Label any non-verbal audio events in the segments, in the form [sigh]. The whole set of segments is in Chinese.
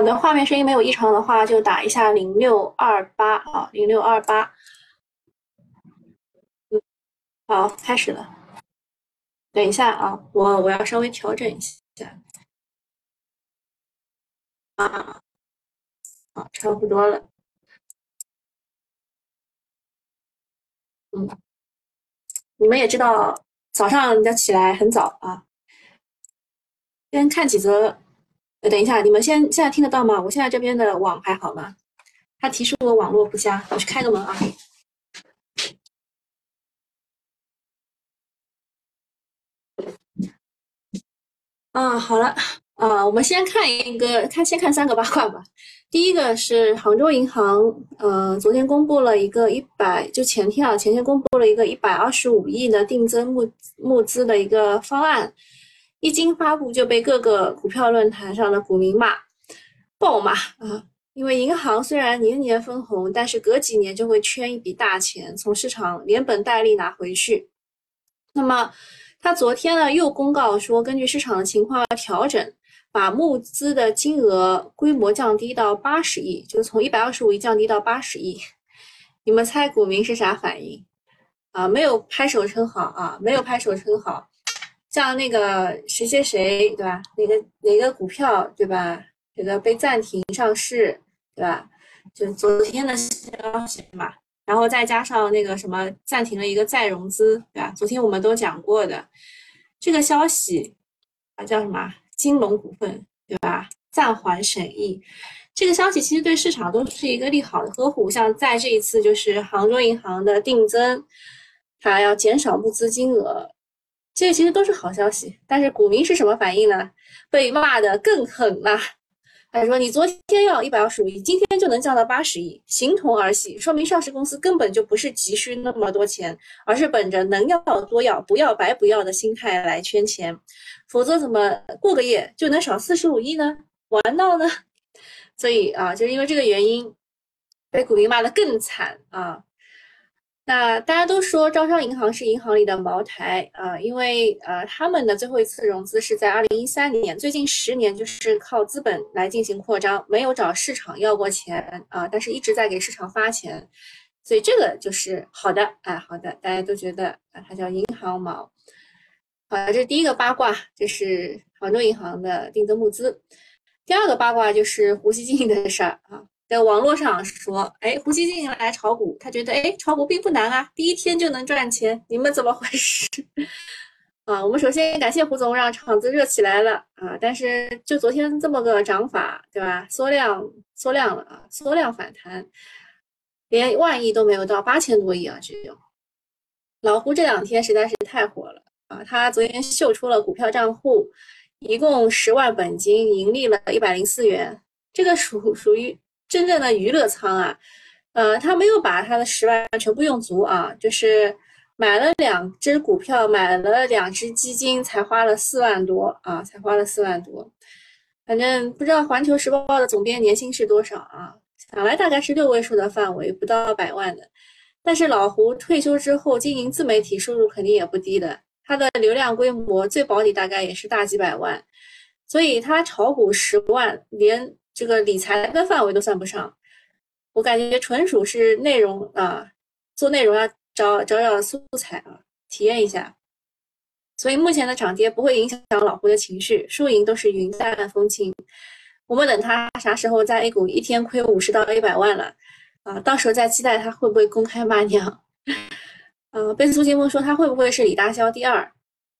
你的画面声音没有异常的话，就打一下零六二八啊，零六二八。嗯，好，开始了。等一下啊，我我要稍微调整一下。啊，好，差不多了。嗯，你们也知道，早上要起来很早啊。先看几则，等一下，你们先现在听得到吗？我现在这边的网还好吗？他提示我网络不佳，我去开个门啊。啊，好了，啊，我们先看一个，看先看三个八卦吧。第一个是杭州银行，呃，昨天公布了一个一百，就前天啊，前天公布了一个一百二十五亿的定增募募资的一个方案，一经发布就被各个股票论坛上的股民骂，暴骂啊！因为银行虽然年年分红，但是隔几年就会圈一笔大钱从市场连本带利拿回去，那么。他昨天呢又公告说，根据市场的情况要调整，把募资的金额规模降低到八十亿，就是从一百二十五亿降低到八十亿。你们猜股民是啥反应？啊，没有拍手称好啊，没有拍手称好。像那个谁谁谁，对吧？哪个哪个股票，对吧？这个被暂停上市，对吧？就昨天的消息嘛。然后再加上那个什么暂停了一个再融资，对吧？昨天我们都讲过的这个消息啊，叫什么？金龙股份，对吧？暂缓审议，这个消息其实对市场都是一个利好的呵护。像在这一次就是杭州银行的定增，它要减少募资金额，这其实都是好消息。但是股民是什么反应呢？被骂的更狠了。他说：“你昨天要一百二十五亿，今天就能降到八十亿，形同儿戏，说明上市公司根本就不是急需那么多钱，而是本着能要多要，不要白不要的心态来圈钱。否则怎么过个夜就能少四十五亿呢？玩闹呢？所以啊，就是因为这个原因，被股民骂得更惨啊。”那大家都说招商银行是银行里的茅台啊，因为呃他们的最后一次融资是在二零一三年，最近十年就是靠资本来进行扩张，没有找市场要过钱啊，但是一直在给市场发钱，所以这个就是好的啊，好的，大家都觉得啊它叫银行毛。好，这是第一个八卦，这是杭州银行的定增募资。第二个八卦就是胡锡进的事儿啊。在网络上说，哎，胡锡进来炒股，他觉得，哎，炒股并不难啊，第一天就能赚钱，你们怎么回事？[laughs] 啊，我们首先感谢胡总让场子热起来了啊，但是就昨天这么个涨法，对吧？缩量缩量了啊，缩量反弹，连万亿都没有到八千多亿啊，只有。老胡这两天实在是太火了啊，他昨天秀出了股票账户，一共十万本金，盈利了一百零四元，这个属属于。真正的娱乐仓啊，呃，他没有把他的十万全部用足啊，就是买了两只股票，买了两只基金，才花了四万多啊，才花了四万多。反正不知道环球时报的总编年薪是多少啊？想来大概是六位数的范围，不到百万的。但是老胡退休之后经营自媒体，收入肯定也不低的。他的流量规模最保底大概也是大几百万，所以他炒股十万连。这个理财的范围都算不上，我感觉纯属是内容啊，做内容要找找找素材啊，体验一下。所以目前的涨跌不会影响老胡的情绪，输赢都是云淡风轻。我们等他啥时候在 A 股一天亏五十到一百万了啊，到时候再期待他会不会公开骂娘。啊，[laughs] 被苏金梦说他会不会是李大霄第二？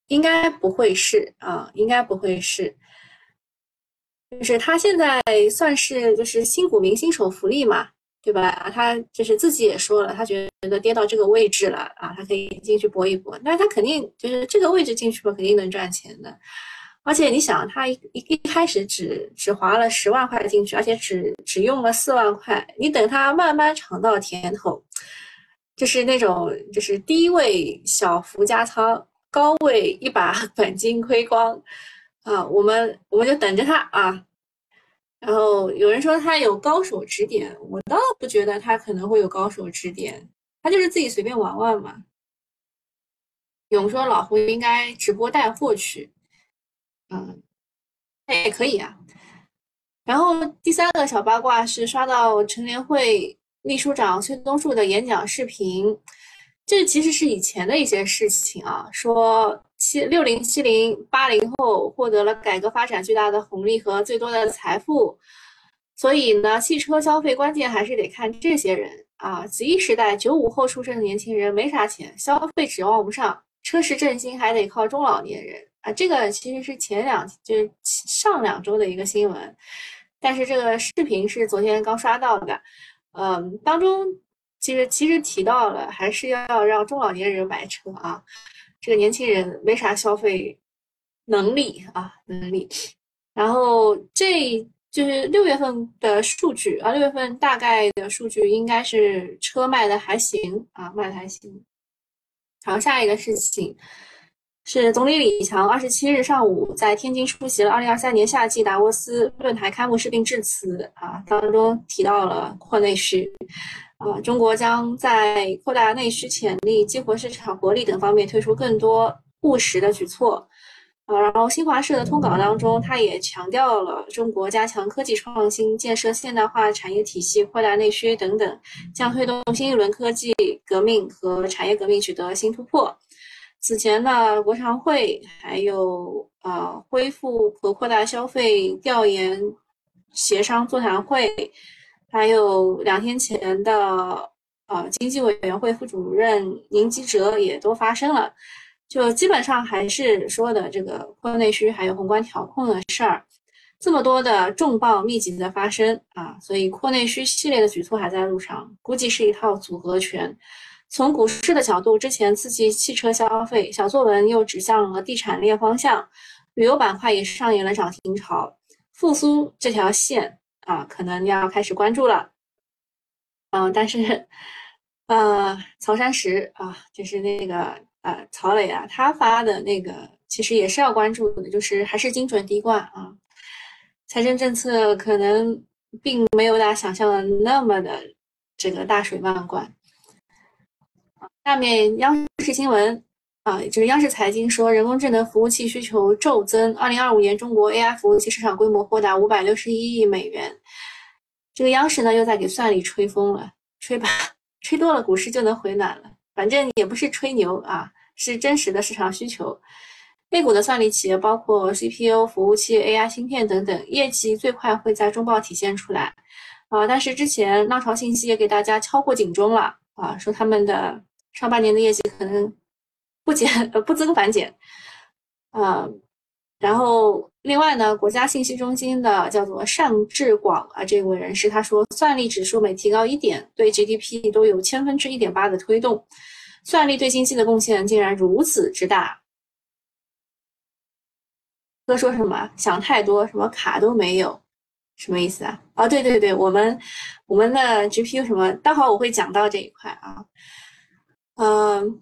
应该不会是啊，应该不会是。就是他现在算是就是新股民新手福利嘛，对吧？他就是自己也说了，他觉得跌到这个位置了啊，他可以进去搏一搏。那他肯定就是这个位置进去吧，肯定能赚钱的。而且你想，他一一一开始只只划了十万块进去，而且只只用了四万块，你等他慢慢尝到甜头，就是那种就是低位小幅加仓，高位一把 [laughs] 本金亏光。啊，我们我们就等着他啊。然后有人说他有高手指点，我倒不觉得他可能会有高手指点，他就是自己随便玩玩嘛。勇说老胡应该直播带货去，嗯，那也可以啊。然后第三个小八卦是刷到陈联会秘书长崔东树的演讲视频，这其实是以前的一些事情啊，说七六零七零八零后获得了改革发展巨大的红利和最多的财富，所以呢，汽车消费关键还是得看这些人啊。Z 时代九五后出生的年轻人没啥钱，消费指望不上。车市振兴还得靠中老年人啊，这个其实是前两就是上两周的一个新闻，但是这个视频是昨天刚刷到的，嗯，当中其实其实提到了还是要让中老年人买车啊，这个年轻人没啥消费能力啊能力，然后这就是六月份的数据啊，六月份大概的数据应该是车卖的还行啊，卖的还行。好，下一个事情是总理李强二十七日上午在天津出席了二零二三年夏季达沃斯论坛开幕式并致辞啊，当中提到了扩内需啊，中国将在扩大内需潜力、激活市场活力等方面推出更多务实的举措啊。然后新华社的通稿当中，他也强调了中国加强科技创新、建设现代化产业体系、扩大内需等等，将推动新一轮科技。革命和产业革命取得新突破。此前呢，国常会还有呃恢复和扩大消费调研协商座谈会，还有两天前的呃经济委员会副主任宁吉喆也都发生了，就基本上还是说的这个扩内需还有宏观调控的事儿，这么多的重磅密集的发生啊，所以扩内需系列的举措还在路上，估计是一套组合拳。从股市的角度，之前刺激汽车消费，小作文又指向了地产链方向，旅游板块也上演了涨停潮，复苏这条线啊，可能要开始关注了。嗯，但是，呃，曹山石啊，就是那个呃曹磊啊，他发的那个其实也是要关注的，就是还是精准滴灌啊，财政政策可能并没有大家想象的那么的这个大水漫灌。下面央视新闻啊，就是央视财经说，人工智能服务器需求骤增，二零二五年中国 AI 服务器市场规模或达五百六十一亿美元。这个央视呢又在给算力吹风了，吹吧，吹多了股市就能回暖了。反正也不是吹牛啊，是真实的市场需求。A 股的算力企业包括 CPU 服务器、AI 芯片等等，业绩最快会在中报体现出来啊。但是之前浪潮信息也给大家敲过警钟了啊，说他们的。上半年的业绩可能不减呃不增反减，啊，然后另外呢，国家信息中心的叫做单志广啊这位人士他说，算力指数每提高一点，对 GDP 都有千分之一点八的推动，算力对经济的贡献竟然如此之大。哥说什么？想太多，什么卡都没有，什么意思啊？哦，对对对，我们我们的 GPU 什么，待会儿我会讲到这一块啊。嗯，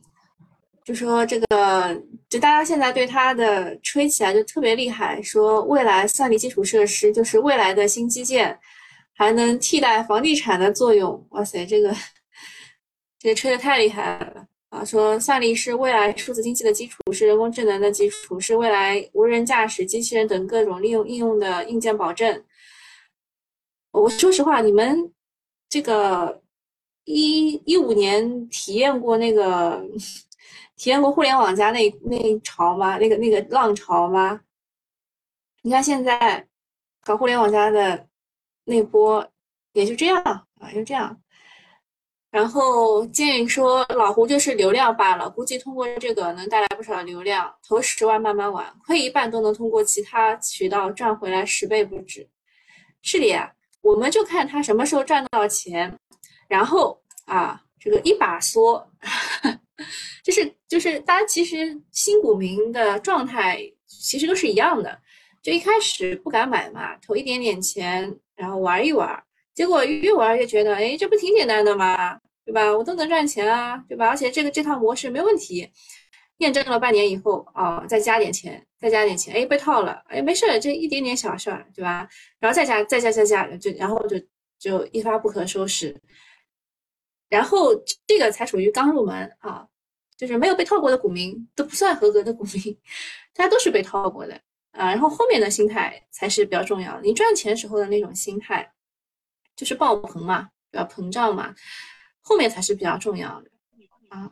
就说这个，就大家现在对它的吹起来就特别厉害，说未来算力基础设施就是未来的新基建，还能替代房地产的作用。哇塞，这个这个吹的太厉害了啊！说算力是未来数字经济的基础，是人工智能的基础，是未来无人驾驶、机器人等各种利用应用的硬件保证。我说实话，你们这个。一一五年体验过那个，体验过互联网加那那潮吗？那个那个浪潮吗？你看现在搞互联网加的那波也就这样啊，就这样。然后建议说老胡就是流量罢了，估计通过这个能带来不少流量，投十万慢慢玩，亏一半都能通过其他渠道赚回来十倍不止。是的呀，我们就看他什么时候赚到钱。然后啊，这个一把梭，就是就是大家其实新股民的状态其实都是一样的，就一开始不敢买嘛，投一点点钱，然后玩一玩，结果越玩越觉得，哎，这不挺简单的吗？对吧？我都能赚钱啊，对吧？而且这个这套模式没问题，验证了半年以后啊，再加点钱，再加点钱，哎，被套了，哎，没事，这一点点小事儿，对吧？然后再加，再加，再加，就然后就就一发不可收拾。然后这个才属于刚入门啊，就是没有被套过的股民都不算合格的股民，大家都是被套过的啊，然后后面的心态才是比较重要。你赚钱时候的那种心态，就是爆棚嘛，比较膨胀嘛，后面才是比较重要的啊。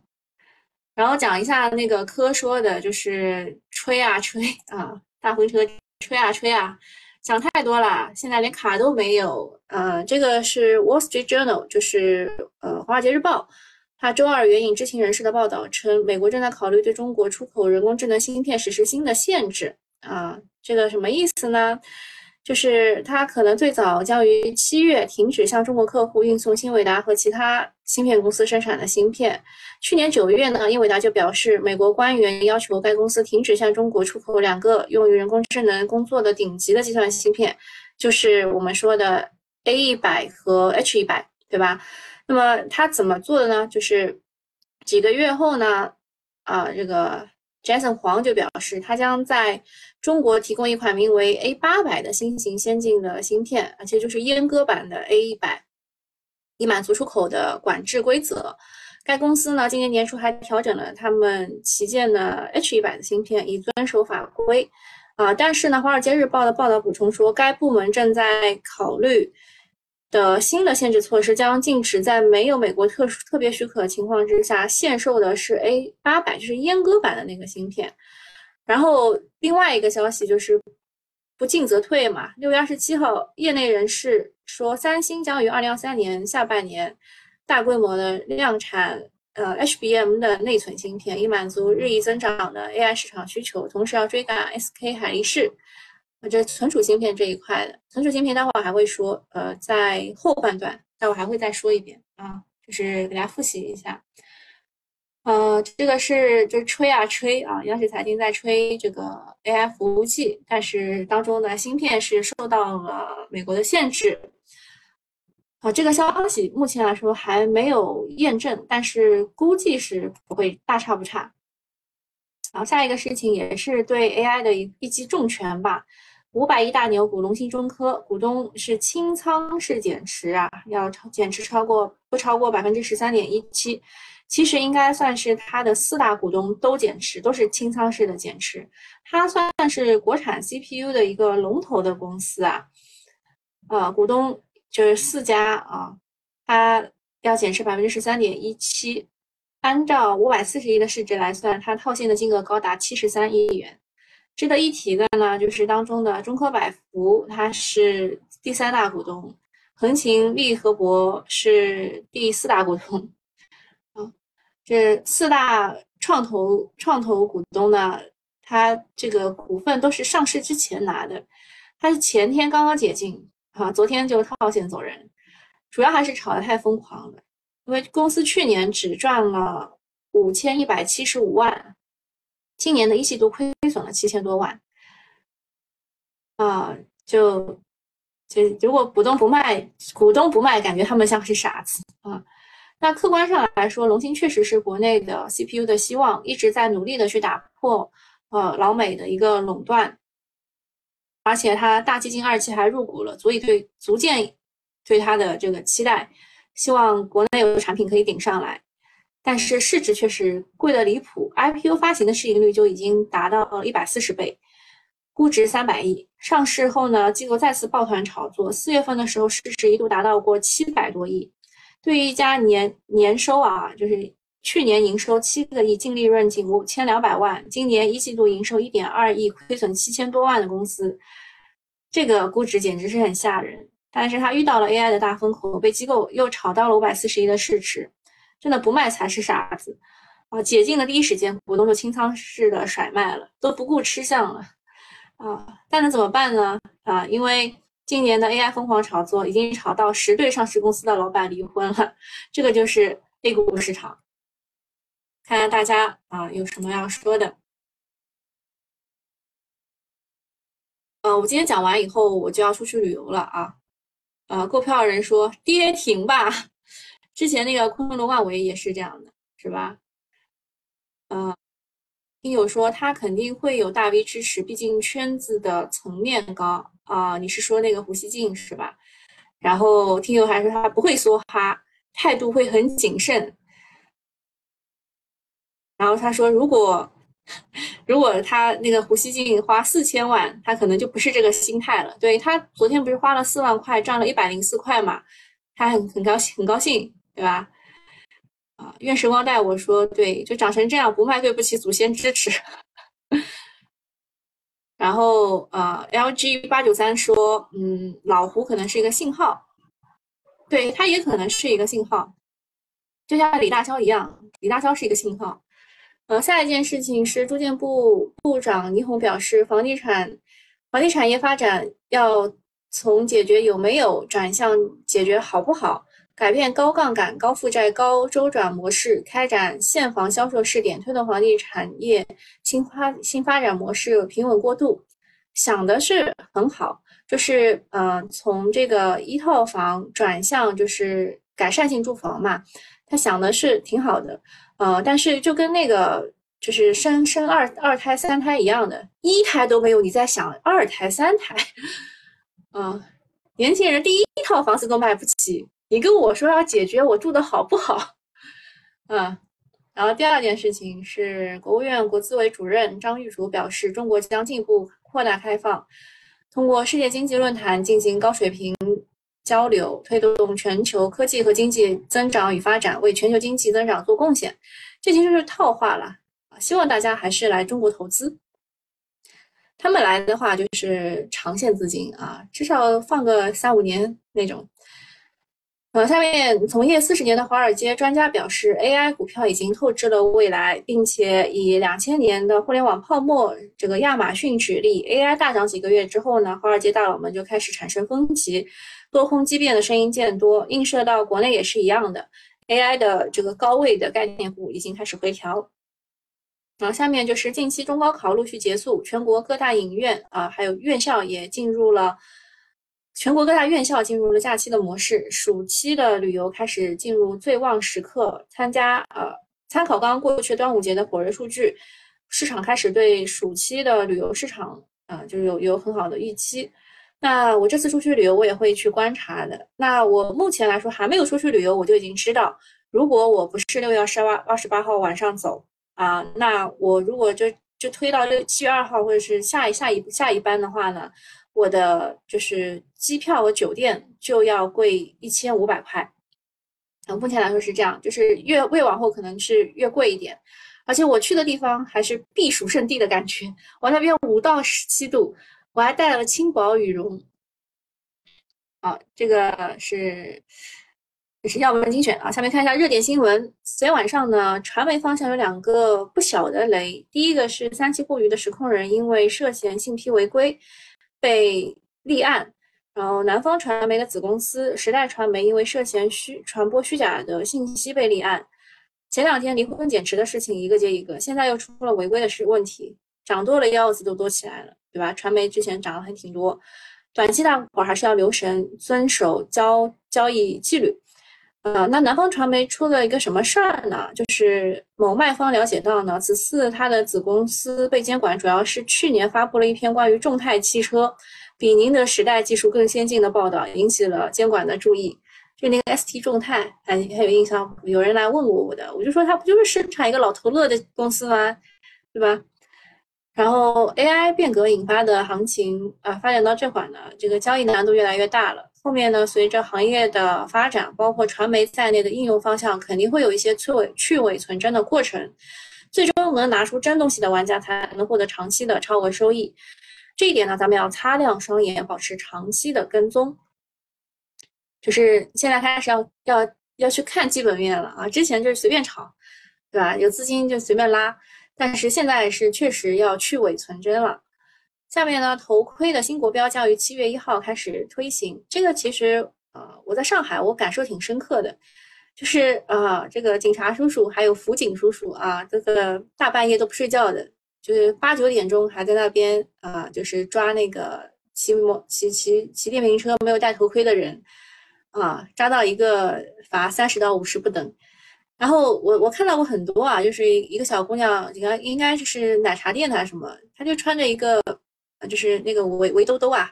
然后讲一下那个科说的，就是吹啊吹啊，大风车吹啊吹啊，想太多了，现在连卡都没有。呃，这个是 Wall Street Journal，就是呃华尔街日报。它周二援引知情人士的报道称，美国正在考虑对中国出口人工智能芯片实施新的限制。啊，这个什么意思呢？就是它可能最早将于七月停止向中国客户运送新伟达和其他芯片公司生产的芯片。去年九月呢，英伟达就表示，美国官员要求该公司停止向中国出口两个用于人工智能工作的顶级的计算芯片，就是我们说的 A 一百和 H 一百，对吧？那么他怎么做的呢？就是几个月后呢，啊，这个 Jason 黄就表示，他将在中国提供一款名为 A 八百的新型先进的芯片，而且就是阉割版的 A 一百，以满足出口的管制规则。该公司呢，今年年初还调整了他们旗舰的 H 一百的芯片，以遵守法规。啊，但是呢，《华尔街日报》的报道补充说，该部门正在考虑。的新的限制措施将禁止在没有美国特殊特别许可情况之下限售的是 A 八百，就是阉割版的那个芯片。然后另外一个消息就是不进则退嘛。六月二十七号，业内人士说，三星将于二零二三年下半年大规模的量产呃 HBM 的内存芯片，以满足日益增长的 AI 市场需求，同时要追赶 SK 海力士。这存储芯片这一块的存储芯片，待会儿还会说，呃，在后半段，待会儿还会再说一遍啊，就是给大家复习一下。呃，这个是就吹啊吹啊，央视财经在吹这个 AI 服务器，但是当中的芯片是受到了美国的限制。啊，这个消息目前来说还没有验证，但是估计是不会大差不差。然后下一个事情也是对 AI 的一一记重拳吧。五百亿大牛股龙芯中科股东是清仓式减持啊，要超减持超过不超过百分之十三点一七，其实应该算是它的四大股东都减持，都是清仓式的减持。它算是国产 CPU 的一个龙头的公司啊，呃，股东就是四家啊，它要减持百分之十三点一七，按照五百四十亿的市值来算，它套现的金额高达七十三亿元。值得一提的呢，就是当中的中科百福，它是第三大股东；横琴利和博是第四大股东。这四大创投创投股东呢，他这个股份都是上市之前拿的，他是前天刚刚解禁，啊，昨天就套现走人，主要还是炒得太疯狂了，因为公司去年只赚了五千一百七十五万。今年的一季度亏损了七千多万，啊，就就如果股东不卖，股东不卖，感觉他们像是傻子啊。那客观上来说，龙芯确实是国内的 CPU 的希望，一直在努力的去打破呃老美的一个垄断，而且它大基金二期还入股了，足以对足见对它的这个期待，希望国内有产品可以顶上来。但是市值确实贵的离谱，IPO 发行的市盈率就已经达到了一百四十倍，估值三百亿。上市后呢，机构再次抱团炒作，四月份的时候市值一度达到过七百多亿。对于一家年年收啊，就是去年营收七个亿，净利润仅五千两百万，今年一季度营收一点二亿，亏损七千多万的公司，这个估值简直是很吓人。但是它遇到了 AI 的大风口，被机构又炒到了五百四十亿的市值。真的不卖才是傻子啊！解禁的第一时间，股东就清仓式的甩卖了，都不顾吃相了啊！但能怎么办呢？啊，因为今年的 AI 疯狂炒作，已经炒到十对上市公司的老板离婚了，这个就是 A 股市场。看看大家啊有什么要说的？呃，我今天讲完以后，我就要出去旅游了啊！呃，购票人说跌停吧。[laughs] 之前那个昆仑万维也是这样的，是吧？嗯，听友说他肯定会有大 V 支持，毕竟圈子的层面高啊。你是说那个胡锡进是吧？然后听友还说他不会梭哈，态度会很谨慎。然后他说，如果 [laughs] 如果他那个胡锡进花四千万，他可能就不是这个心态了。对他昨天不是花了四万块，赚了一百零四块嘛，他很很高兴，很高兴，对吧？愿时光带我说，对，就长成这样，不卖对不起祖先支持。然后啊，LG 八九三说，嗯，老胡可能是一个信号，对他也可能是一个信号，就像李大霄一样，李大霄是一个信号。呃，下一件事情是住建部部长倪虹表示，房地产房地产业发展要从解决有没有转向解决好不好，改变高杠杆、高负债、高周转模式，开展现房销售试点，推动房地产业新发新发展模式平稳过渡。想的是很好，就是呃，从这个一套房转向就是改善性住房嘛，他想的是挺好的。呃，但是就跟那个就是生生二二胎三胎一样的，一胎都没有，你在想二胎三胎，嗯，[laughs] 年轻人第一套房子都买不起，你跟我说要解决我住的好不好，嗯，然后第二件事情是国务院国资委主任张玉竹表示，中国将进一步扩大开放，通过世界经济论坛进行高水平。交流推动全球科技和经济增长与发展，为全球经济增长做贡献，这其实是套话了啊！希望大家还是来中国投资。他们来的话就是长线资金啊，至少放个三五年那种。呃，下面从业四十年的华尔街专家表示，AI 股票已经透支了未来，并且以两千年的互联网泡沫这个亚马逊举例，AI 大涨几个月之后呢，华尔街大佬们就开始产生分歧。多空激变的声音渐多，映射到国内也是一样的。AI 的这个高位的概念股已经开始回调。然后下面就是近期中高考陆续结束，全国各大影院啊，还有院校也进入了全国各大院校进入了假期的模式，暑期的旅游开始进入最旺时刻。参加呃，参考刚刚过去端午节的火热数据，市场开始对暑期的旅游市场啊，就是有有很好的预期。那我这次出去旅游，我也会去观察的。那我目前来说还没有出去旅游，我就已经知道，如果我不是六月二十八二十八号晚上走啊，那我如果就就推到六七月二号或者是下一下一下一班的话呢，我的就是机票和酒店就要贵一千五百块。啊，目前来说是这样，就是越越往后可能是越贵一点，而且我去的地方还是避暑胜地的感觉，我那边五到十七度。我还带了轻薄羽绒，好，这个是也是要闻精选啊。下面看一下热点新闻。昨天晚上呢，传媒方向有两个不小的雷。第一个是三七互娱的实控人因为涉嫌信披违规被立案，然后南方传媒的子公司时代传媒因为涉嫌虚传播虚假的信息被立案。前两天离婚减持的事情一个接一个，现在又出了违规的事问题，涨多了腰子都多起来了。对吧？传媒之前涨得还挺多，短期大伙还是要留神，遵守交交易纪律。呃，那南方传媒出了一个什么事儿呢？就是某卖方了解到呢，此次他的子公司被监管，主要是去年发布了一篇关于众泰汽车比宁德时代技术更先进的报道，引起了监管的注意。就那个 ST 众泰，还还有印象？有人来问过我的，我就说他不就是生产一个老头乐的公司吗？对吧？然后 AI 变革引发的行情啊，发展到这会儿呢，这个交易难度越来越大了。后面呢，随着行业的发展，包括传媒在内的应用方向，肯定会有一些去伪去伪存真的过程。最终能拿出真东西的玩家，才能获得长期的超额收益。这一点呢，咱们要擦亮双眼，保持长期的跟踪。就是现在开始要要要去看基本面了啊！之前就是随便炒，对吧？有资金就随便拉。但是现在是确实要去伪存真了。下面呢，头盔的新国标将于七月一号开始推行。这个其实啊，我在上海，我感受挺深刻的，就是啊，这个警察叔叔还有辅警叔叔啊，这个大半夜都不睡觉的，就是八九点钟还在那边啊，就是抓那个骑摩骑骑骑电瓶车没有戴头盔的人啊，抓到一个罚三十到五十不等。然后我我看到过很多啊，就是一个小姑娘，应该应该就是奶茶店的还是什么，她就穿着一个，就是那个围围兜兜啊，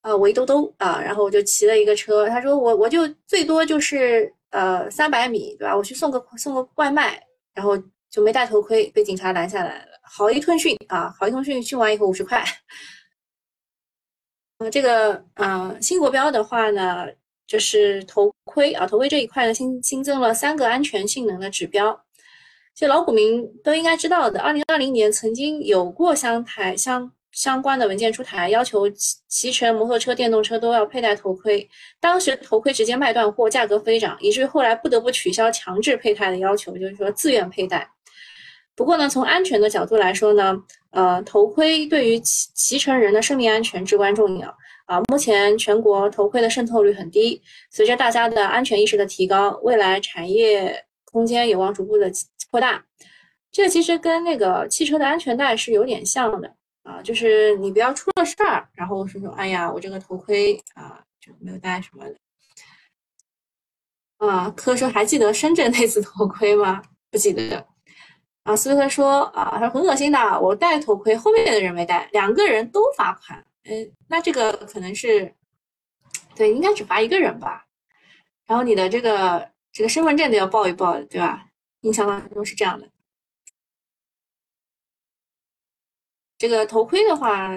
啊围兜兜啊，然后我就骑了一个车，他说我我就最多就是呃三百米对吧？我去送个送个外卖，然后就没戴头盔，被警察拦下来了。好一通讯啊，好一通讯，讯完以后五十块。啊，这个啊，新国标的话呢，就是头盔啊，头盔这一块呢新新增了三个安全性能的指标。其实老股民都应该知道的，二零二零年曾经有过相台相相关的文件出台，要求骑骑乘摩托车、电动车都要佩戴头盔。当时头盔直接卖断货，价格飞涨，以至于后来不得不取消强制佩戴的要求，就是说自愿佩戴。不过呢，从安全的角度来说呢，呃，头盔对于骑骑乘人的生命安全至关重要啊。目前全国头盔的渗透率很低，随着大家的安全意识的提高，未来产业空间有望逐步的。扩大，这其实跟那个汽车的安全带是有点像的啊，就是你不要出了事儿，然后是说，哎呀，我这个头盔啊就没有戴什么的。啊，科说还记得深圳那次头盔吗？不记得。啊，所以他说啊，他说很恶心的，我戴头盔，后面的人没戴，两个人都罚款。嗯，那这个可能是，对，应该只罚一个人吧。然后你的这个这个身份证都要报一报，对吧？印象当中是这样的，这个头盔的话，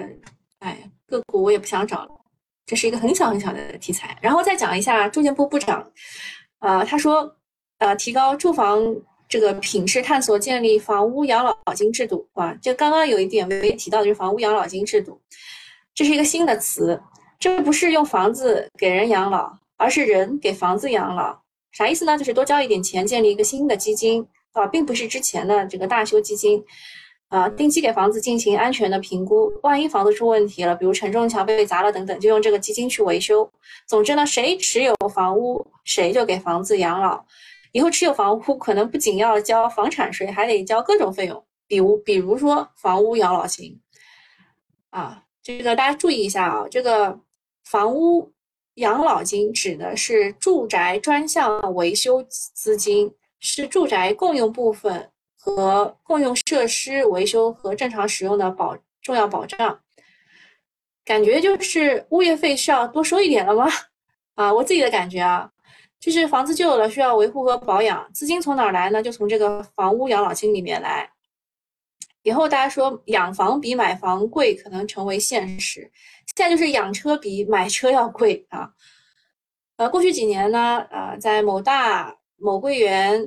哎，个股我也不想找了，这是一个很小很小的题材。然后再讲一下住建部部长，呃，他说，呃，提高住房这个品质，探索建立房屋养老金制度啊。就刚刚有一点没提到的就是房屋养老金制度，这是一个新的词，这不是用房子给人养老，而是人给房子养老。啥意思呢？就是多交一点钱，建立一个新的基金啊，并不是之前的这个大修基金啊，定期给房子进行安全的评估，万一房子出问题了，比如承重墙被砸了等等，就用这个基金去维修。总之呢，谁持有房屋，谁就给房子养老。以后持有房屋，可能不仅要交房产税，还得交各种费用，比如比如说房屋养老金啊，这个大家注意一下啊，这个房屋。养老金指的是住宅专项维修资金，是住宅共用部分和共用设施维修和正常使用的保重要保障。感觉就是物业费是要多收一点了吗？啊，我自己的感觉啊，就是房子旧了需要维护和保养，资金从哪儿来呢？就从这个房屋养老金里面来。以后大家说养房比买房贵，可能成为现实。现在就是养车比买车要贵啊。呃，过去几年呢，呃，在某大、某桂园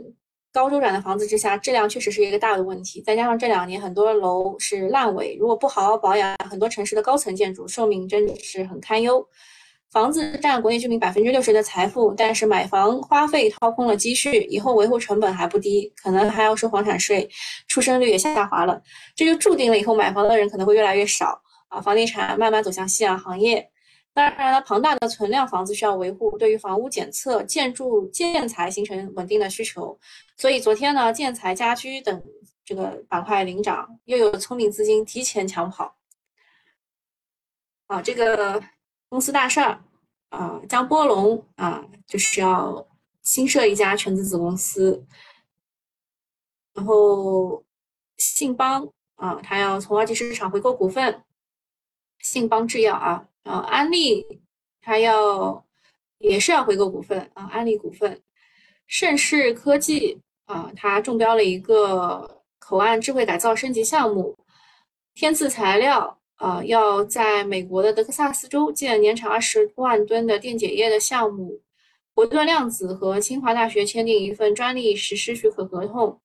高周转的房子之下，质量确实是一个大的问题。再加上这两年很多楼是烂尾，如果不好好保养，很多城市的高层建筑寿命真的是很堪忧。房子占国内居民百分之六十的财富，但是买房花费掏空了积蓄，以后维护成本还不低，可能还要收房产税，出生率也下滑了，这就注定了以后买房的人可能会越来越少啊，房地产慢慢走向夕阳行业。当然了，庞大的存量房子需要维护，对于房屋检测、建筑建材形成稳定的需求，所以昨天呢，建材、家居等这个板块领涨，又有聪明资金提前抢跑，啊，这个。公司大事儿啊，江波龙啊，就是要新设一家全资子公司。然后信邦啊，他要从二级市场回购股份。信邦制药啊，啊安利他要也是要回购股份啊，安利股份。盛世科技啊，它中标了一个口岸智慧改造升级项目。天赐材料。啊，要在美国的德克萨斯州建年产二十万吨的电解液的项目，国盾量子和清华大学签订一份专利实施许可合同。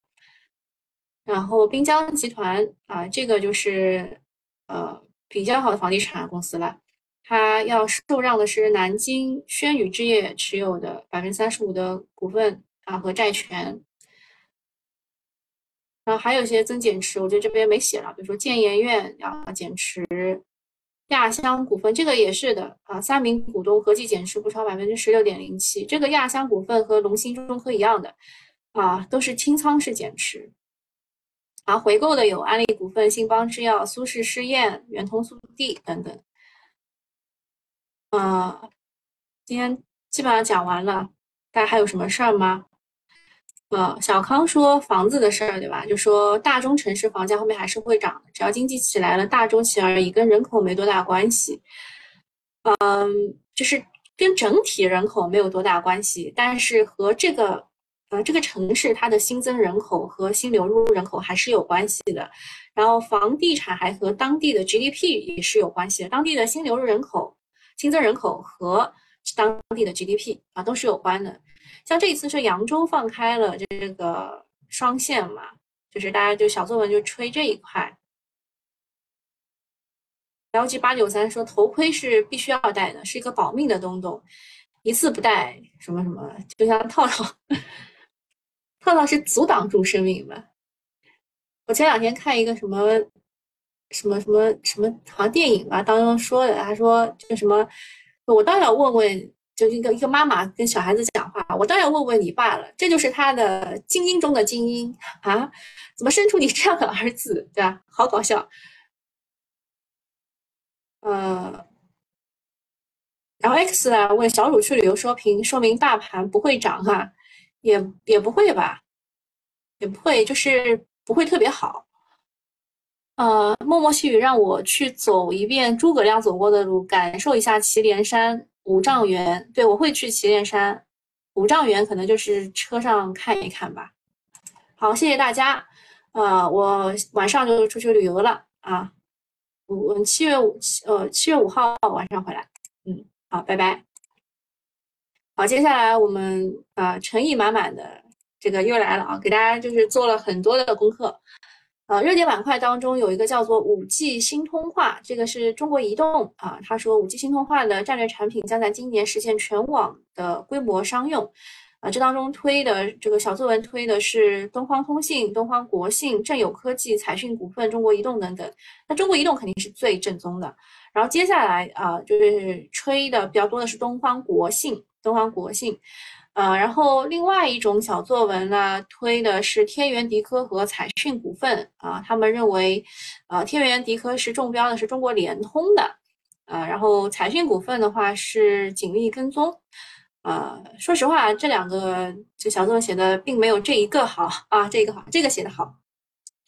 然后滨江集团啊，这个就是呃比较好的房地产公司了，它要受让的是南京轩宇置业持有的百分之三十五的股份啊和债权。然后还有一些增减持，我觉得这边没写了，比如说建研院啊减持，亚香股份这个也是的啊，三名股东合计减持不超百分之十六点零七。这个亚香股份和龙芯中科一样的啊，都是清仓式减持。啊，回购的有安利股份、信邦制药、苏氏试验、圆通速递等等。啊，今天基本上讲完了，大家还有什么事儿吗？呃，小康说房子的事儿，对吧？就说大中城市房价后面还是会涨，只要经济起来了，大中期而已，跟人口没多大关系。嗯，就是跟整体人口没有多大关系，但是和这个呃，这个城市它的新增人口和新流入人口还是有关系的。然后房地产还和当地的 GDP 也是有关系的，当地的新流入人口、新增人口和当地的 GDP 啊都是有关的。像这一次是扬州放开了这个双线嘛，就是大家就小作文就吹这一块。LG 八九三说头盔是必须要戴的，是一个保命的东东，一次不戴什么什么，就像套 [laughs] 套。套套是阻挡住生命吧？我前两天看一个什么什么什么什么，好像电影吧当中说的，他说这个什么，我倒要问问，就一个一个妈妈跟小孩子讲话，我倒要问问你爸了，这就是他的精英中的精英啊，怎么生出你这样的儿子，对吧？好搞笑。呃，然后 X 呢问小鲁去旅游说评，说明大盘不会涨哈。也也不会吧，也不会，就是不会特别好。呃，默默细雨让我去走一遍诸葛亮走过的路，感受一下祁连山五丈原。对，我会去祁连山五丈原，可能就是车上看一看吧。好，谢谢大家。呃，我晚上就出去旅游了啊。我七月五呃七月五号晚上回来。嗯，好，拜拜。好，接下来我们啊诚意满满的这个又来了啊，给大家就是做了很多的功课。呃，热点板块当中有一个叫做五 G 新通话，这个是中国移动啊，他说五 G 新通话的战略产品将在今年实现全网的规模商用。啊，这当中推的这个小作文推的是东方通信、东方国信、正有科技、彩讯股份、中国移动等等。那中国移动肯定是最正宗的。然后接下来啊，就是吹的比较多的是东方国信。东方国信，啊，然后另外一种小作文呢，推的是天元迪科和彩讯股份。啊，他们认为，呃，天元迪科是中标的，是中国联通的，啊，然后彩讯股份的话是锦鲤跟踪，啊，说实话，这两个这小作文写的并没有这一个好啊，这个好，这个写的好，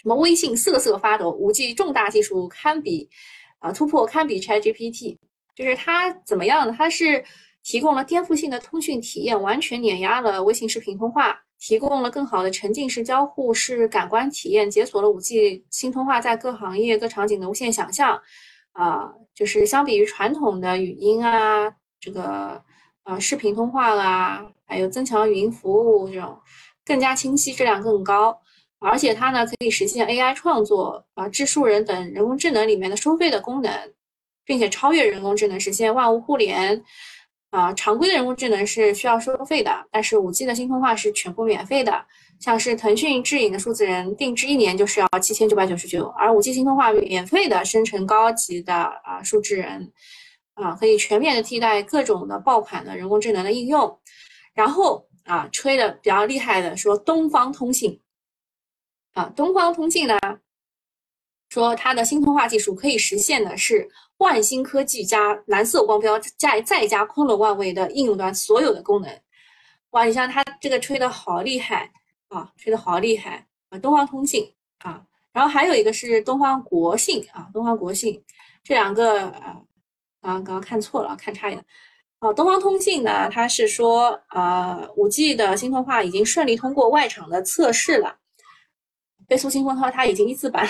什么微信瑟瑟发抖，五 G 重大技术堪比啊突破堪比 ChatGPT，就是它怎么样呢？它是。提供了颠覆性的通讯体验，完全碾压了微信视频通话；提供了更好的沉浸式交互式感官体验，解锁了 5G 新通话在各行业各场景的无限想象。啊，就是相比于传统的语音啊，这个呃视频通话啦，还有增强语音服务这种，更加清晰，质量更高。而且它呢可以实现 AI 创作啊、智数人等人工智能里面的收费的功能，并且超越人工智能，实现万物互联。啊，常规的人工智能是需要收费的，但是五 G 的新通话是全部免费的。像是腾讯智影的数字人，定制一年就是要七千九百九十九，而五 G 新通话免费的生成高级的啊数字人，啊可以全面的替代各种的爆款的人工智能的应用。然后啊，吹的比较厉害的说东方通信，啊东方通信呢。说它的新通话技术可以实现的是万星科技加蓝色光标再再加昆仑万维的应用端所有的功能。哇，你像它这个吹的好厉害啊，吹的好厉害啊！东方通信啊，然后还有一个是东方国信啊，东方国信这两个啊，刚刚看错了，看差一点。啊，东方通信呢，它是说啊，五 G 的新通话已经顺利通过外场的测试了。飞速新通话它已经一字板。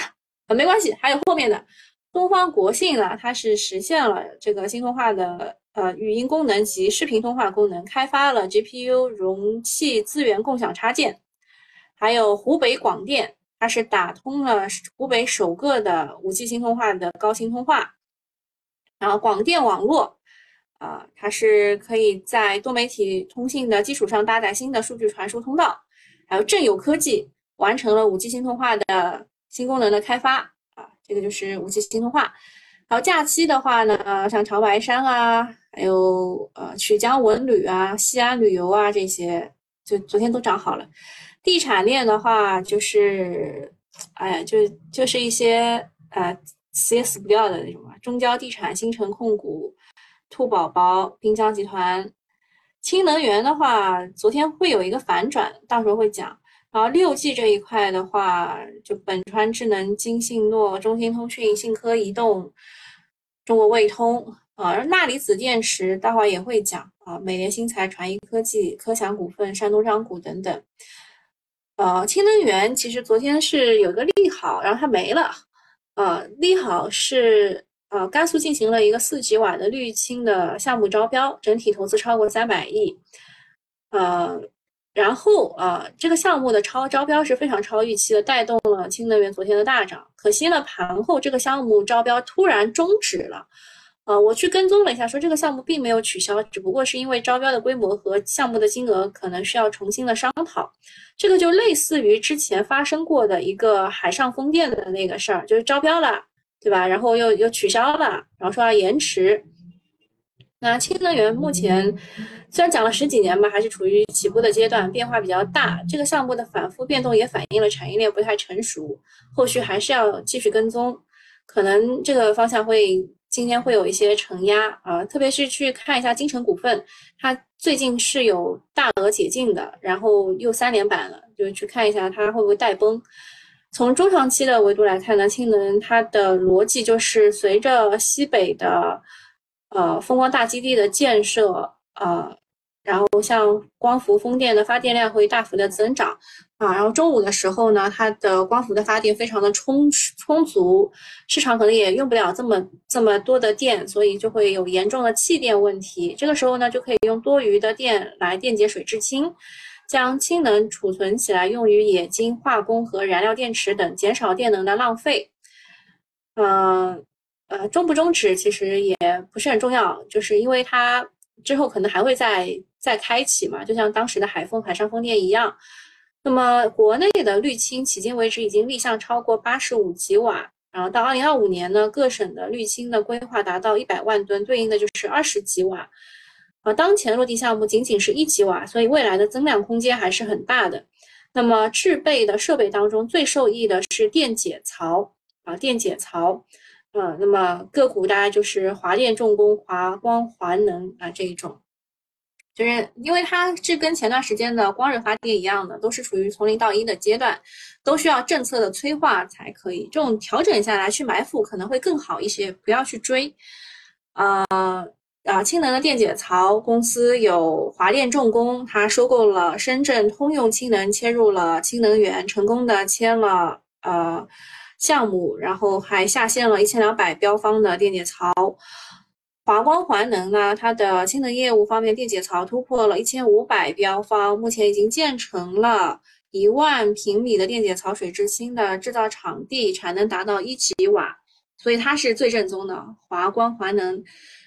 没关系，还有后面的东方国信呢，它是实现了这个新通话的呃语音功能及视频通话功能，开发了 GPU 容器资源共享插件。还有湖北广电，它是打通了湖北首个的 5G 新通话的高清通话。然后广电网络啊，它是可以在多媒体通信的基础上搭载新的数据传输通道。还有正有科技完成了 5G 新通话的。新功能的开发啊，这个就是五 G 新通话。然后假期的话呢，像长白山啊，还有呃曲江文旅啊、西安旅游啊这些，就昨天都涨好了。地产链的话，就是哎呀，就就是一些呃死也死不掉的那种嘛。中交地产、新城控股、兔宝宝、滨江集团。氢能源的话，昨天会有一个反转，到时候会讲。然后六 G 这一块的话，就本川智能、金信诺、中兴通讯、信科移动、中国卫通，啊，钠离子电池待会儿也会讲啊，美联新材、传音科技、科翔股份、山东章谷等等。呃，氢能源其实昨天是有个利好，然后它没了。呃，利好是呃，甘肃进行了一个四吉瓦的绿氢的项目招标，整体投资超过三百亿。呃，然后啊，这个项目的超招标是非常超预期的，带动了氢能源昨天的大涨。可惜呢，盘后这个项目招标突然终止了。呃，我去跟踪了一下，说这个项目并没有取消，只不过是因为招标的规模和项目的金额可能需要重新的商讨。这个就类似于之前发生过的一个海上风电的那个事儿，就是招标了，对吧？然后又又取消了，然后说要延迟。那氢能源目前虽然讲了十几年吧，还是处于起步的阶段，变化比较大。这个项目的反复变动也反映了产业链不太成熟，后续还是要继续跟踪，可能这个方向会。今天会有一些承压啊，特别是去看一下金城股份，它最近是有大额解禁的，然后又三连板了，就去看一下它会不会带崩。从中长期的维度来看呢，氢能它的逻辑就是随着西北的呃风光大基地的建设呃。然后像光伏、风电的发电量会大幅的增长啊，然后中午的时候呢，它的光伏的发电非常的充充足，市场可能也用不了这么这么多的电，所以就会有严重的气电问题。这个时候呢，就可以用多余的电来电解水制氢，将氢能储存起来，用于冶金、化工和燃料电池等，减少电能的浪费。嗯，呃，中不终止其实也不是很重要，就是因为它之后可能还会再。再开启嘛，就像当时的海风、海上风电一样。那么国内的绿氢迄今为止已经立项超过八十五吉瓦，然后到二零二五年呢，各省的绿氢的规划达到一百万吨，对应的就是二十吉瓦。啊，当前落地项目仅仅是一吉瓦，所以未来的增量空间还是很大的。那么制备的设备当中最受益的是电解槽啊，电解槽。嗯，那么个股大概就是华电重工、华光华能啊这一种。就是因为它是跟前段时间的光热发电一样的，都是处于从零到一的阶段，都需要政策的催化才可以。这种调整下来去埋伏可能会更好一些，不要去追。呃啊，氢能的电解槽公司有华电重工，它收购了深圳通用氢能，切入了氢能源，成功的签了呃项目，然后还下线了一千两百标方的电解槽。华光环能呢，它的氢能业务方面，电解槽突破了一千五百标方，目前已经建成了一万平米的电解槽水制氢的制造场地，产能达到一吉瓦，所以它是最正宗的华光环能。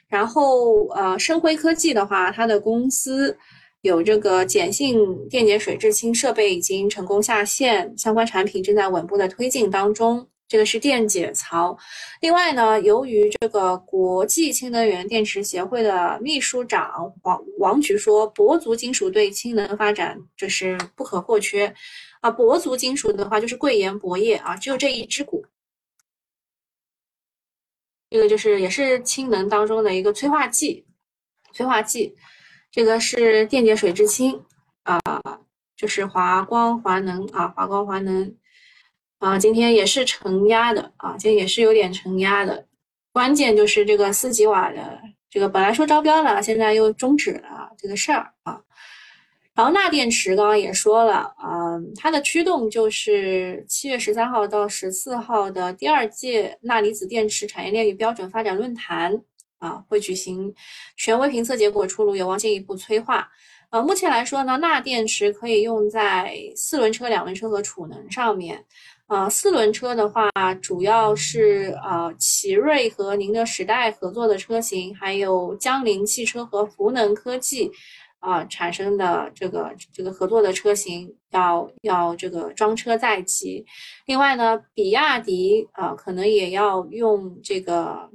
然后呃，深辉科技的话，它的公司有这个碱性电解水制氢设备已经成功下线，相关产品正在稳步的推进当中。这个是电解槽，另外呢，由于这个国际氢能源电池协会的秘书长王王菊说，铂族金属对氢能发展这是不可或缺啊。铂族金属的话就是贵盐铂业啊，只有这一只股，这个就是也是氢能当中的一个催化剂，催化剂，这个是电解水制氢啊，就是华光华能啊，华光华能。啊，今天也是承压的啊，今天也是有点承压的。关键就是这个四吉瓦的这个本来说招标了，现在又终止了这个事儿啊。然后钠电池刚刚也说了啊，它的驱动就是七月十三号到十四号的第二届钠离子电池产业链与标准发展论坛啊会举行，权威评测结果出炉，有望进一步催化。呃，目前来说呢，钠电池可以用在四轮车、两轮车和储能上面。呃，四轮车的话，主要是呃，奇瑞和宁德时代合作的车型，还有江铃汽车和福能科技啊产生的这个这个合作的车型，要要这个装车在即。另外呢，比亚迪啊，可能也要用这个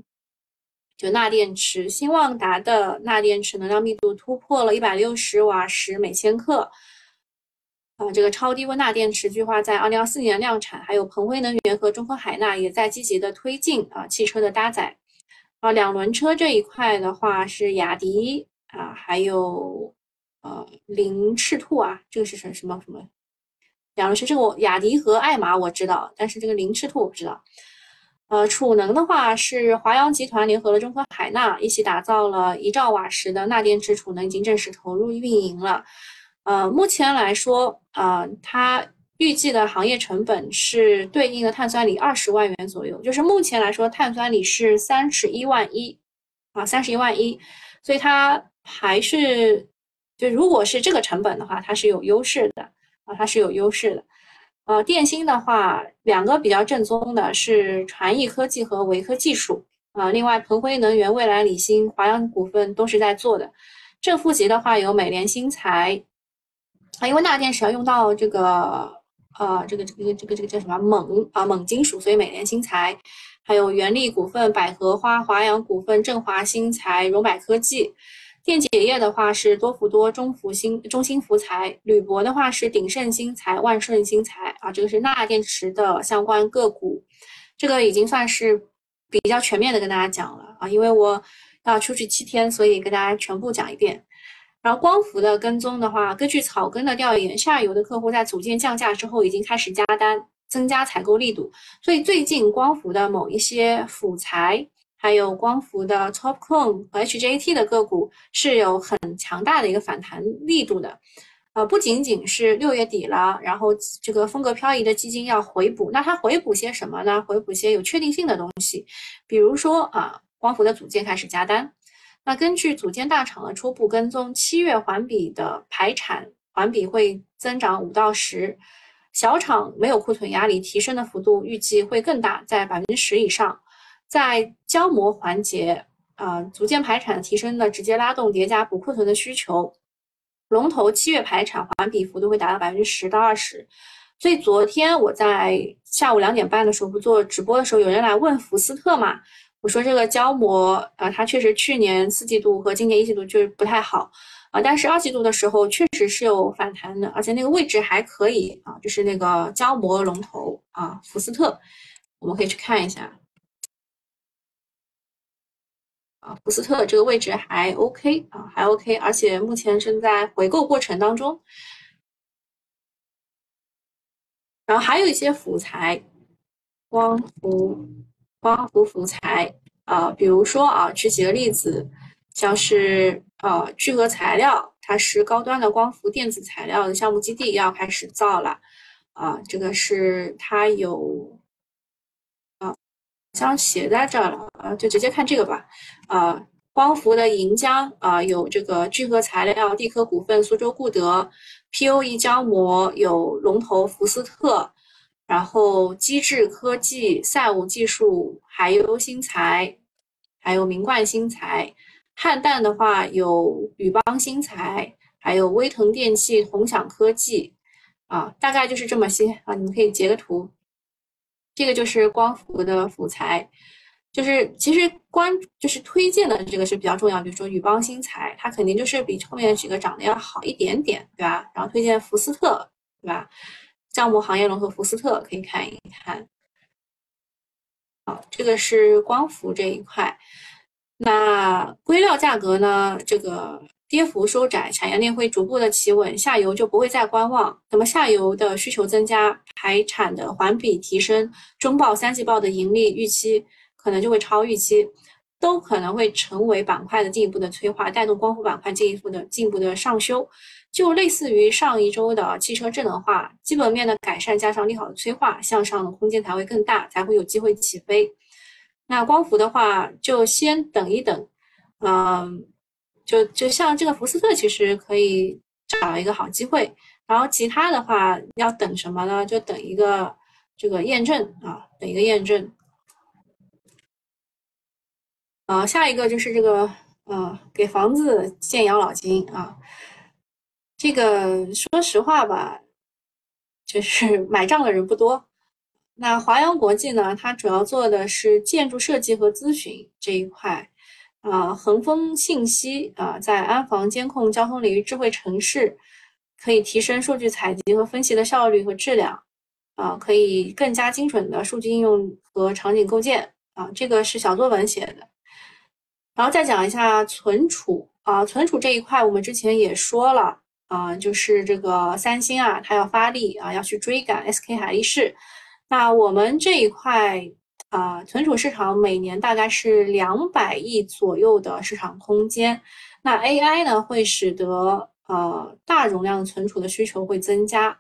就钠电池。新旺达的钠电池能量密度突破了一百六十瓦时每千克。啊，这个超低温钠电池计划在二零二四年量产，还有鹏辉能源和中科海钠也在积极的推进啊汽车的搭载。啊，两轮车这一块的话是雅迪啊，还有呃凌赤兔啊，这个是什什么什么？两轮车这个我雅迪和爱玛我知道，但是这个凌赤兔我不知道。呃，储能的话是华阳集团联合了中科海纳一起打造了一兆瓦时的钠电池储能，已经正式投入运营了。呃，目前来说，呃，它预计的行业成本是对应的碳酸锂二十万元左右，就是目前来说碳酸锂是三十一万一，啊，三十一万一，所以它还是就如果是这个成本的话，它是有优势的啊，它是有优势的。呃，电芯的话，两个比较正宗的是传艺科技和维科技术啊。另外，鹏辉能源、未来锂芯、华阳股份都是在做的。正负极的话有美联新材啊，因为钠电池要用到这个呃这个这个这个这个叫什么锰啊锰金属，所以美联新材，还有原力股份、百合花、华阳股份、振华新材、荣百科技。电解液的话是多福多、中福新、中兴福材；铝箔的话是鼎盛新材、万顺新材啊，这个是钠电池的相关个股。这个已经算是比较全面的跟大家讲了啊，因为我要出去七天，所以跟大家全部讲一遍。然后光伏的跟踪的话，根据草根的调研，下游的客户在组件降价之后已经开始加单，增加采购力度，所以最近光伏的某一些辅材。还有光伏的 TOPCon 和 HJT 的个股是有很强大的一个反弹力度的，呃，不仅仅是六月底了，然后这个风格漂移的基金要回补，那它回补些什么呢？回补些有确定性的东西，比如说啊，光伏的组件开始加单，那根据组件大厂的初步跟踪，七月环比的排产环比会增长五到十，小厂没有库存压力，提升的幅度预计会更大，在百分之十以上。在胶膜环节，啊，组件排产提升的直接拉动叠加补库存的需求。龙头七月排产环比幅度会达到百分之十到二十。所以昨天我在下午两点半的时候不做直播的时候，有人来问福斯特嘛？我说这个胶膜，啊，它确实去年四季度和今年一季度就是不太好，啊，但是二季度的时候确实是有反弹的，而且那个位置还可以啊，就是那个胶膜龙头啊，福斯特，我们可以去看一下。啊，福斯特这个位置还 OK 啊，还 OK，而且目前正在回购过程当中。然后还有一些辅材，光伏、光伏辅材啊，比如说啊，举几个例子，像是呃聚合材料，它是高端的光伏电子材料的项目基地要开始造了啊，这个是它有。将写在这儿了啊，就直接看这个吧。啊，光伏的银浆啊，有这个聚合材料地科股份、苏州固德；POE 胶膜有龙头福斯特，然后机智科技、赛武技术、海优新材，还有明冠新材。汉氮的话有宇邦新材，还有威腾电器、宏享科技。啊，大概就是这么些啊，你们可以截个图。这个就是光伏的辅材，就是其实关就是推荐的这个是比较重要，比如说宇邦新材，它肯定就是比后面几个涨得要好一点点，对吧？然后推荐福斯特，对吧？项目行业龙头福斯特可以看一看。好，这个是光伏这一块。那硅料价格呢？这个。跌幅收窄，产业链会逐步的企稳，下游就不会再观望。那么下游的需求增加，排产的环比提升，中报、三季报的盈利预期可能就会超预期，都可能会成为板块的进一步的催化，带动光伏板块进一步的进一步的上修。就类似于上一周的汽车智能化，基本面的改善加上利好的催化，向上的空间才会更大，才会有机会起飞。那光伏的话，就先等一等，嗯。就就像这个福斯特，其实可以找一个好机会。然后其他的话要等什么呢？就等一个这个验证啊，等一个验证。啊，下一个就是这个呃，给房子建养老金啊。这个说实话吧，就是 [laughs] 买账的人不多。那华阳国际呢，它主要做的是建筑设计和咨询这一块。啊，恒丰信息啊，在安防监控、交通领域智慧城市，可以提升数据采集和分析的效率和质量，啊，可以更加精准的数据应用和场景构建，啊，这个是小作文写的。然后再讲一下存储啊，存储这一块我们之前也说了啊，就是这个三星啊，它要发力啊，要去追赶 SK 海力士。那我们这一块啊，存储市场每年大概是两百亿左右的市场空间。那 AI 呢，会使得呃大容量存储的需求会增加，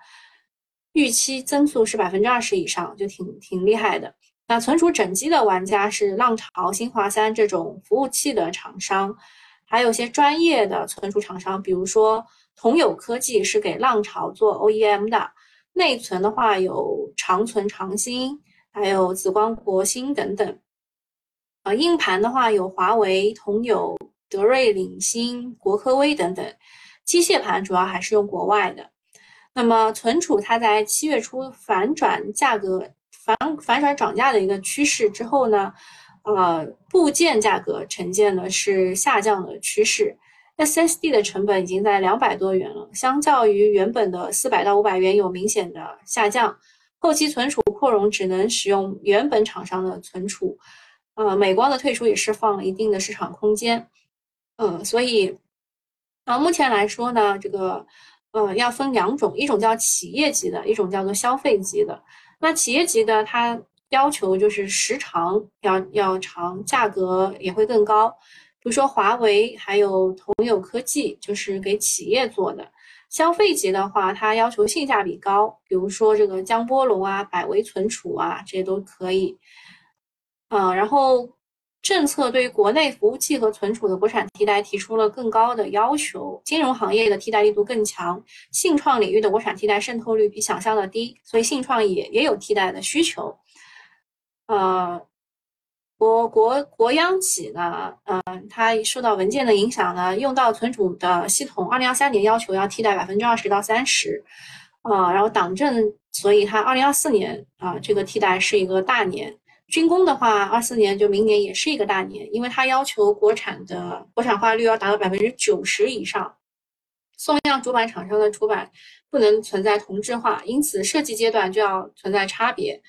预期增速是百分之二十以上，就挺挺厉害的。那存储整机的玩家是浪潮、新华三这种服务器的厂商，还有些专业的存储厂商，比如说同友科技是给浪潮做 OEM 的。内存的话有长存长兴，还有紫光国芯等等。啊，硬盘的话有华为、同友、德瑞、领芯、国科微等等。机械盘主要还是用国外的。那么存储它在七月初反转价格反反转涨价的一个趋势之后呢，呃，部件价格呈现的是下降的趋势。SSD 的成本已经在两百多元了，相较于原本的四百到五百元有明显的下降。后期存储扩容只能使用原本厂商的存储，呃，美光的退出也释放了一定的市场空间。嗯，所以啊，目前来说呢，这个呃要分两种，一种叫企业级的，一种叫做消费级的。那企业级的它要求就是时长要要长，价格也会更高。比如说华为还有同友科技，就是给企业做的。消费级的话，它要求性价比高，比如说这个江波龙啊、百维存储啊，这些都可以。嗯，然后政策对于国内服务器和存储的国产替代提出了更高的要求，金融行业的替代力度更强，信创领域的国产替代渗透率比想象的低，所以信创也也有替代的需求。呃。国国国央企呢，嗯，它受到文件的影响呢，用到存储的系统，二零二三年要求要替代百分之二十到三十，啊，然后党政，所以它二零二四年啊，这个替代是一个大年。军工的话，二四年就明年也是一个大年，因为它要求国产的国产化率要达到百分之九十以上，送样主板厂商的主板不能存在同质化，因此设计阶段就要存在差别。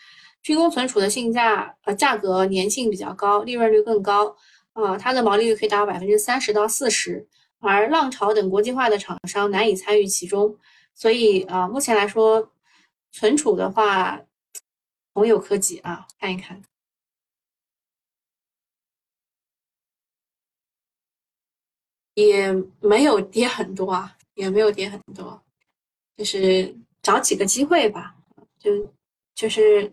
军工存储的性价呃价格粘性比较高，利润率更高，啊，它的毛利率可以达到百分之三十到四十，而浪潮等国际化的厂商难以参与其中，所以啊，目前来说，存储的话，宏友科技啊，看一看，也没有跌很多啊，也没有跌很多，就是找几个机会吧，就就是。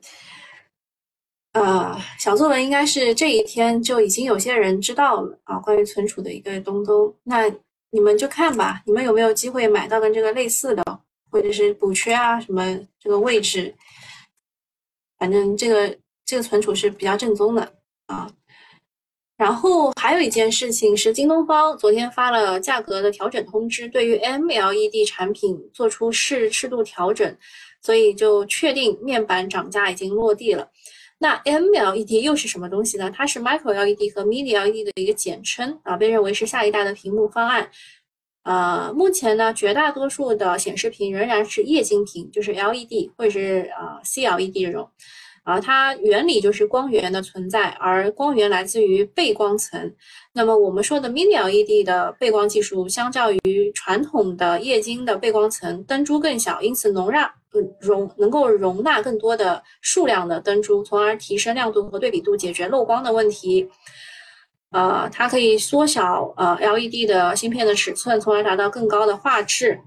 呃，小作文应该是这一天就已经有些人知道了啊，关于存储的一个东东。那你们就看吧，你们有没有机会买到跟这个类似的，或者是补缺啊什么这个位置？反正这个这个存储是比较正宗的啊。然后还有一件事情是，京东方昨天发了价格的调整通知，对于 MLED 产品做出适适度调整，所以就确定面板涨价已经落地了。那 MLED 又是什么东西呢？它是 Micro LED 和 Mini LED 的一个简称啊，被认为是下一代的屏幕方案。呃，目前呢，绝大多数的显示屏仍然是液晶屏，就是 LED 或者是呃 CLED 这种。啊，它原理就是光源的存在，而光源来自于背光层。那么我们说的 Mini LED 的背光技术，相较于传统的液晶的背光层，灯珠更小，因此容纳容能够容纳更多的数量的灯珠，从而提升亮度和对比度，解决漏光的问题。呃，它可以缩小呃 LED 的芯片的尺寸，从而达到更高的画质。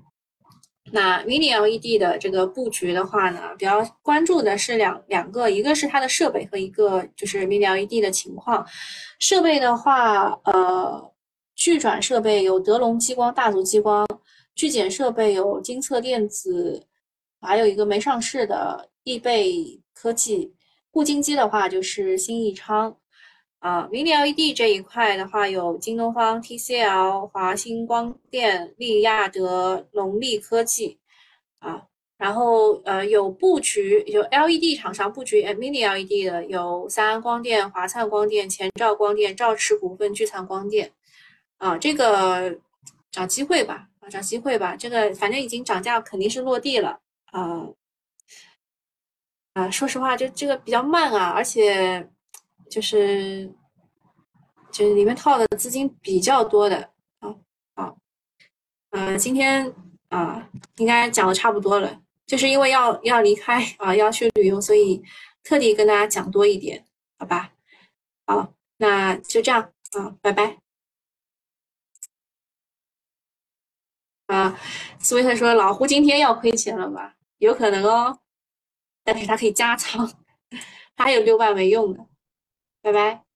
那 Mini LED 的这个布局的话呢，比较关注的是两两个，一个是它的设备和一个就是 Mini LED 的情况。设备的话，呃，聚转设备有德龙激光、大族激光；聚减设备有金策电子，还有一个没上市的易贝科技。固晶机的话就是新艺昌。啊，Mini LED 这一块的话，有京东方、TCL、华星光电、利亚德、龙力科技，啊，然后呃有布局有 LED 厂商布局 Mini LED 的有三安光电、华灿光电、前兆光电、兆驰股份、聚灿光电，啊，这个找机会吧，啊，找机会吧，这个反正已经涨价肯定是落地了，啊，啊，说实话，这这个比较慢啊，而且。就是就是里面套的资金比较多的啊啊，呃，今天啊应该讲的差不多了，就是因为要要离开啊要去旅游，所以特地跟大家讲多一点，好吧？好，那就这样啊，拜拜。啊，斯威特说老胡今天要亏钱了吧？有可能哦，但是他可以加仓，[laughs] 他还有六万没用的。拜拜。